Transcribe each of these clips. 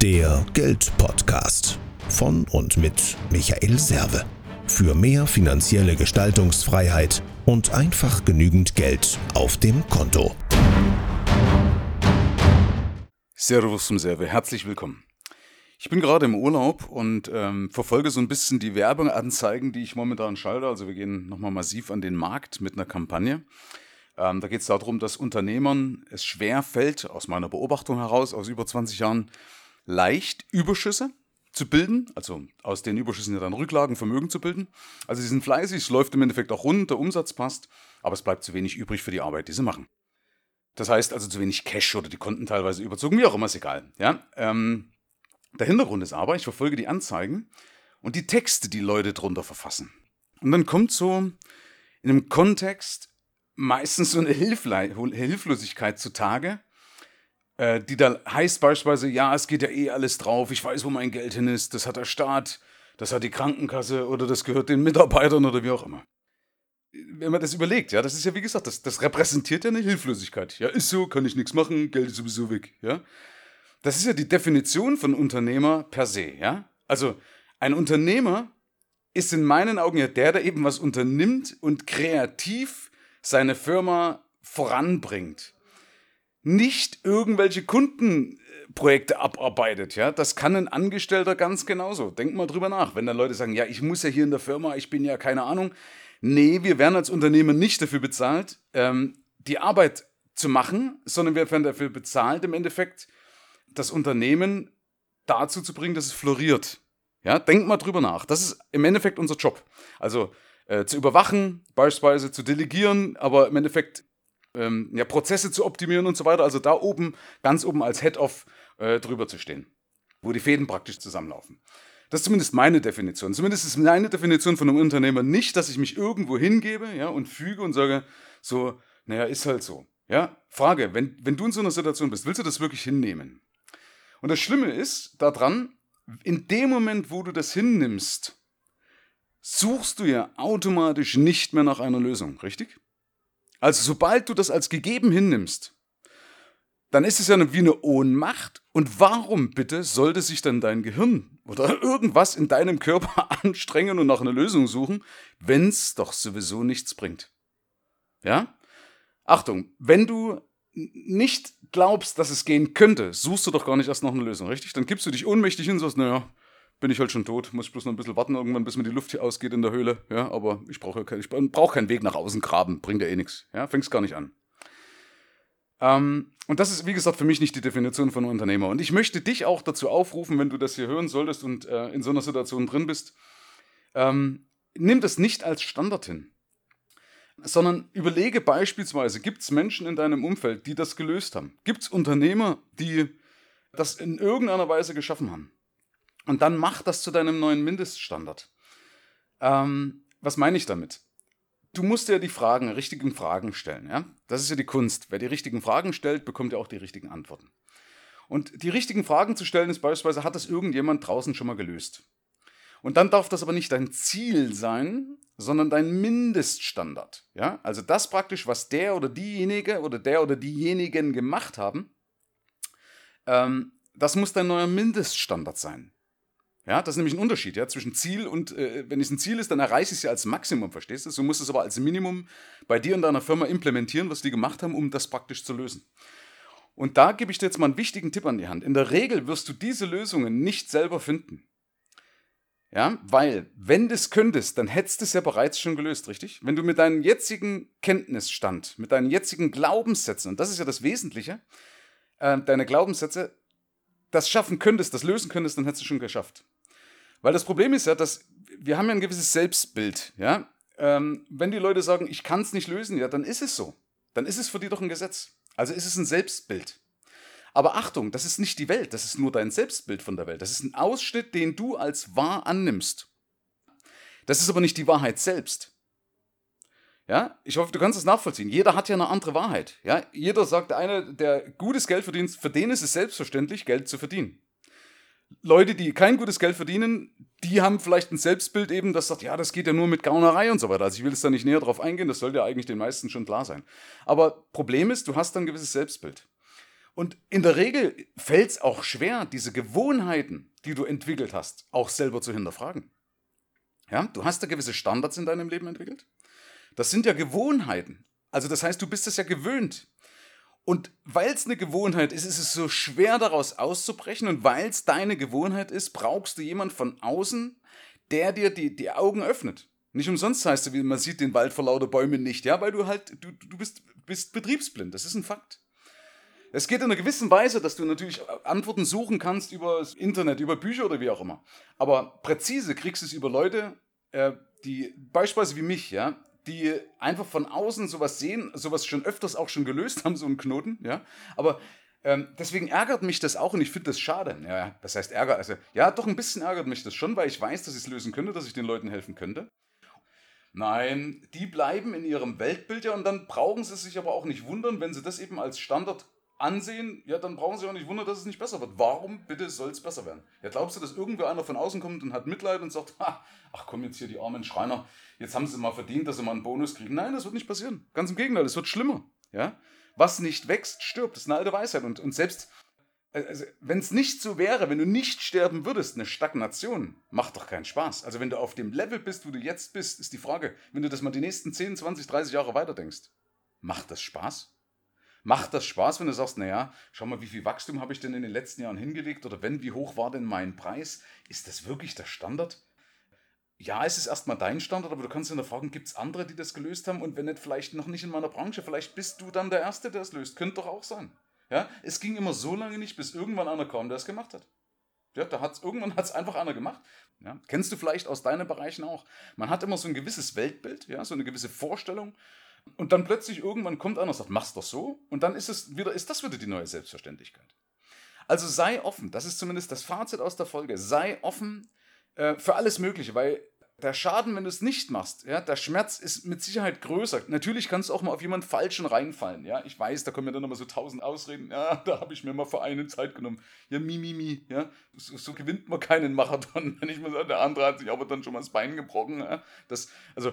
Der Geldpodcast von und mit Michael Serve. Für mehr finanzielle Gestaltungsfreiheit und einfach genügend Geld auf dem Konto. Servus zum Serve, herzlich willkommen. Ich bin gerade im Urlaub und ähm, verfolge so ein bisschen die Werbeanzeigen, die ich momentan schalte. Also wir gehen nochmal massiv an den Markt mit einer Kampagne. Ähm, da geht es darum, dass Unternehmern es schwer fällt, aus meiner Beobachtung heraus, aus über 20 Jahren, leicht Überschüsse zu bilden, also aus den Überschüssen ja dann Rücklagen, Vermögen zu bilden. Also sie sind fleißig, es läuft im Endeffekt auch rund, der Umsatz passt, aber es bleibt zu wenig übrig für die Arbeit, die sie machen. Das heißt also zu wenig Cash oder die Konten teilweise überzogen, wie auch immer, ist egal. Ja? Ähm, der Hintergrund ist aber, ich verfolge die Anzeigen und die Texte, die Leute drunter verfassen. Und dann kommt so in einem Kontext meistens so eine Hilfle Hilflosigkeit zutage, äh, die da heißt beispielsweise, ja, es geht ja eh alles drauf, ich weiß, wo mein Geld hin ist, das hat der Staat, das hat die Krankenkasse oder das gehört den Mitarbeitern oder wie auch immer. Wenn man das überlegt, ja, das ist ja wie gesagt, das, das repräsentiert ja eine Hilflosigkeit. Ja, ist so, kann ich nichts machen, Geld ist sowieso weg, ja. Das ist ja die Definition von Unternehmer per se, ja? Also ein Unternehmer ist in meinen Augen ja der, der eben was unternimmt und kreativ seine Firma voranbringt. Nicht irgendwelche Kundenprojekte abarbeitet, ja? Das kann ein Angestellter ganz genauso. Denk mal drüber nach. Wenn dann Leute sagen, ja, ich muss ja hier in der Firma, ich bin ja keine Ahnung. Nee, wir werden als Unternehmer nicht dafür bezahlt, ähm, die Arbeit zu machen, sondern wir werden dafür bezahlt, im Endeffekt das Unternehmen dazu zu bringen, dass es floriert. Ja, denk mal drüber nach. Das ist im Endeffekt unser Job. Also äh, zu überwachen, beispielsweise zu delegieren, aber im Endeffekt ähm, ja, Prozesse zu optimieren und so weiter. Also da oben, ganz oben als Head-Off äh, drüber zu stehen, wo die Fäden praktisch zusammenlaufen. Das ist zumindest meine Definition. Zumindest ist meine Definition von einem Unternehmer nicht, dass ich mich irgendwo hingebe ja, und füge und sage, so, naja, ist halt so. Ja, Frage, wenn, wenn du in so einer Situation bist, willst du das wirklich hinnehmen? Und das Schlimme ist daran, in dem Moment, wo du das hinnimmst, suchst du ja automatisch nicht mehr nach einer Lösung, richtig? Also sobald du das als gegeben hinnimmst, dann ist es ja wie eine Ohnmacht. Und warum bitte sollte sich dann dein Gehirn oder irgendwas in deinem Körper anstrengen und nach einer Lösung suchen, wenn es doch sowieso nichts bringt? Ja? Achtung, wenn du nicht glaubst, dass es gehen könnte, suchst du doch gar nicht erst noch eine Lösung, richtig? Dann gibst du dich ohnmächtig hin und sagst, naja, bin ich halt schon tot, muss ich bloß noch ein bisschen warten irgendwann, bis mir die Luft hier ausgeht in der Höhle, ja, aber ich brauche kein, ich brauch keinen Weg nach außen graben, bringt ja eh nichts, ja, fängst gar nicht an. Ähm, und das ist, wie gesagt, für mich nicht die Definition von Unternehmer. Und ich möchte dich auch dazu aufrufen, wenn du das hier hören solltest und äh, in so einer Situation drin bist, ähm, nimm das nicht als Standard hin sondern überlege beispielsweise, gibt es Menschen in deinem Umfeld, die das gelöst haben? Gibt es Unternehmer, die das in irgendeiner Weise geschaffen haben? Und dann mach das zu deinem neuen Mindeststandard. Ähm, was meine ich damit? Du musst dir die Fragen, richtigen Fragen stellen. Ja? Das ist ja die Kunst. Wer die richtigen Fragen stellt, bekommt ja auch die richtigen Antworten. Und die richtigen Fragen zu stellen ist beispielsweise, hat das irgendjemand draußen schon mal gelöst? Und dann darf das aber nicht dein Ziel sein, sondern dein Mindeststandard. Ja? Also das praktisch, was der oder diejenige oder der oder diejenigen gemacht haben, ähm, das muss dein neuer Mindeststandard sein. Ja, das ist nämlich ein Unterschied ja, zwischen Ziel und, äh, wenn es ein Ziel ist, dann erreiche ich es ja als Maximum, verstehst du? Du musst es aber als Minimum bei dir und deiner Firma implementieren, was die gemacht haben, um das praktisch zu lösen. Und da gebe ich dir jetzt mal einen wichtigen Tipp an die Hand. In der Regel wirst du diese Lösungen nicht selber finden. Ja, weil, wenn du es könntest, dann hättest du es ja bereits schon gelöst, richtig? Wenn du mit deinem jetzigen Kenntnisstand, mit deinen jetzigen Glaubenssätzen, und das ist ja das Wesentliche, äh, deine Glaubenssätze, das schaffen könntest, das lösen könntest, dann hättest du schon geschafft. Weil das Problem ist ja, dass wir haben ja ein gewisses Selbstbild, ja. Ähm, wenn die Leute sagen, ich kann es nicht lösen, ja, dann ist es so. Dann ist es für die doch ein Gesetz. Also ist es ein Selbstbild. Aber Achtung, das ist nicht die Welt, das ist nur dein Selbstbild von der Welt. Das ist ein Ausschnitt, den du als wahr annimmst. Das ist aber nicht die Wahrheit selbst. Ja, ich hoffe, du kannst das nachvollziehen. Jeder hat ja eine andere Wahrheit. Ja, jeder sagt, einer, der gutes Geld verdient, für den ist es selbstverständlich, Geld zu verdienen. Leute, die kein gutes Geld verdienen, die haben vielleicht ein Selbstbild eben, das sagt, ja, das geht ja nur mit Gaunerei und so weiter. Also ich will jetzt da nicht näher drauf eingehen, das sollte ja eigentlich den meisten schon klar sein. Aber Problem ist, du hast ein gewisses Selbstbild. Und in der Regel fällt es auch schwer, diese Gewohnheiten, die du entwickelt hast, auch selber zu hinterfragen. Ja, du hast da gewisse Standards in deinem Leben entwickelt. Das sind ja Gewohnheiten. Also das heißt, du bist es ja gewöhnt. Und weil es eine Gewohnheit ist, ist es so schwer daraus auszubrechen. Und weil es deine Gewohnheit ist, brauchst du jemanden von außen, der dir die, die Augen öffnet. Nicht umsonst heißt es, man sieht den Wald vor lauter Bäumen nicht, ja, weil du halt, du, du bist, bist betriebsblind. Das ist ein Fakt. Es geht in einer gewissen Weise, dass du natürlich Antworten suchen kannst über das Internet, über Bücher oder wie auch immer. Aber präzise kriegst du es über Leute, äh, die beispielsweise wie mich, ja, die einfach von außen sowas sehen, sowas schon öfters auch schon gelöst haben, so einen Knoten, ja. Aber ähm, deswegen ärgert mich das auch und ich finde das schade. Ja, das heißt Ärger, also ja, doch ein bisschen ärgert mich das schon, weil ich weiß, dass ich es lösen könnte, dass ich den Leuten helfen könnte. Nein, die bleiben in ihrem Weltbild ja und dann brauchen sie sich aber auch nicht wundern, wenn sie das eben als Standard ansehen, ja, dann brauchen sie auch nicht wundern, dass es nicht besser wird. Warum bitte soll es besser werden? Ja, glaubst du, dass irgendwo einer von außen kommt und hat Mitleid und sagt, ach komm jetzt hier die armen Schreiner, jetzt haben sie mal verdient, dass sie mal einen Bonus kriegen. Nein, das wird nicht passieren. Ganz im Gegenteil, es wird schlimmer. Ja? Was nicht wächst, stirbt. Das ist eine alte Weisheit. Und, und selbst, also, wenn es nicht so wäre, wenn du nicht sterben würdest, eine Stagnation macht doch keinen Spaß. Also wenn du auf dem Level bist, wo du jetzt bist, ist die Frage, wenn du das mal die nächsten 10, 20, 30 Jahre weiterdenkst, macht das Spaß? Macht das Spaß, wenn du sagst, naja, schau mal, wie viel Wachstum habe ich denn in den letzten Jahren hingelegt oder wenn, wie hoch war denn mein Preis? Ist das wirklich der Standard? Ja, es ist erstmal dein Standard, aber du kannst in fragen, gibt es andere, die das gelöst haben und wenn nicht, vielleicht noch nicht in meiner Branche, vielleicht bist du dann der Erste, der es löst. Könnte doch auch sein. Ja, es ging immer so lange nicht, bis irgendwann einer kam, der es gemacht hat. Ja, da hat's, irgendwann hat es einfach einer gemacht. Ja, kennst du vielleicht aus deinen Bereichen auch. Man hat immer so ein gewisses Weltbild, ja, so eine gewisse Vorstellung. Und dann plötzlich irgendwann kommt einer und sagt, mach's doch so. Und dann ist, es wieder, ist das wieder die neue Selbstverständlichkeit. Also sei offen, das ist zumindest das Fazit aus der Folge. Sei offen äh, für alles Mögliche, weil der Schaden, wenn du es nicht machst, ja, der Schmerz ist mit Sicherheit größer. Natürlich kannst du auch mal auf jemanden Falschen reinfallen. Ja, ich weiß, da kommen mir dann immer so tausend Ausreden. Ja, da habe ich mir mal für einen Zeit genommen. Ja, mi, mi, mi. Ja, so, so gewinnt man keinen Marathon. Wenn ich mal sage, der andere hat sich aber dann schon mal das Bein gebrochen. Ja, das, also,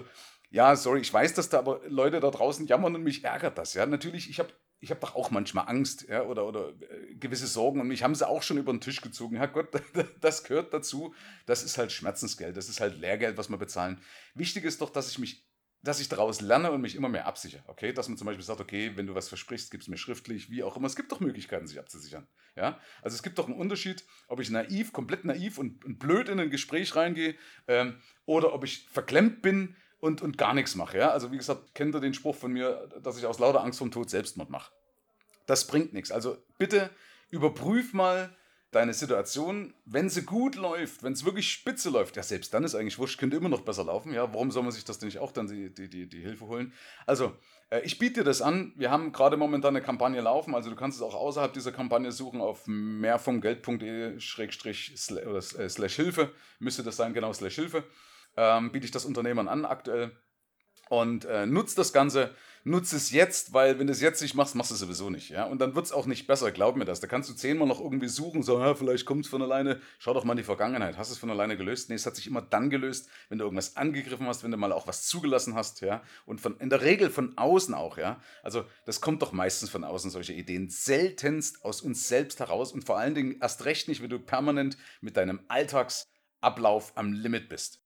ja, sorry, ich weiß, dass da aber Leute da draußen jammern und mich ärgert das. Ja, natürlich, ich habe ich habe doch auch manchmal Angst ja, oder, oder äh, gewisse Sorgen und mich haben sie auch schon über den Tisch gezogen. Herrgott, das gehört dazu. Das ist halt Schmerzensgeld, das ist halt Lehrgeld, was wir bezahlen. Wichtig ist doch, dass ich mich dass ich daraus lerne und mich immer mehr absichere. Okay, dass man zum Beispiel sagt, okay, wenn du was versprichst, gib es mir schriftlich, wie auch immer. Es gibt doch Möglichkeiten, sich abzusichern. Ja, also es gibt doch einen Unterschied, ob ich naiv, komplett naiv und, und blöd in ein Gespräch reingehe ähm, oder ob ich verklemmt bin und, und gar nichts mache. Ja? Also wie gesagt, kennt ihr den Spruch von mir, dass ich aus lauter Angst vom Tod Selbstmord mache. Das bringt nichts. Also bitte überprüf mal deine Situation, wenn sie gut läuft, wenn es wirklich spitze läuft, ja, selbst dann ist eigentlich wurscht, könnte immer noch besser laufen. Ja, warum soll man sich das denn nicht auch dann die, die, die, die Hilfe holen? Also, äh, ich biete dir das an. Wir haben gerade momentan eine Kampagne laufen, also du kannst es auch außerhalb dieser Kampagne suchen auf mehrvomgeld.de äh, slash Hilfe. Müsste das sein, genau, slash Hilfe ähm, biete ich das Unternehmern an aktuell. Und äh, nutzt das Ganze, nutzt es jetzt, weil wenn du es jetzt nicht machst, machst du es sowieso nicht. Ja? Und dann wird es auch nicht besser, glaub mir das. Da kannst du zehnmal noch irgendwie suchen, so, ja, vielleicht kommt es von alleine. Schau doch mal in die Vergangenheit. Hast du es von alleine gelöst? Nee, es hat sich immer dann gelöst, wenn du irgendwas angegriffen hast, wenn du mal auch was zugelassen hast, ja. Und von, in der Regel von außen auch, ja. Also das kommt doch meistens von außen, solche Ideen. Seltenst aus uns selbst heraus und vor allen Dingen erst recht nicht, wenn du permanent mit deinem Alltagsablauf am Limit bist.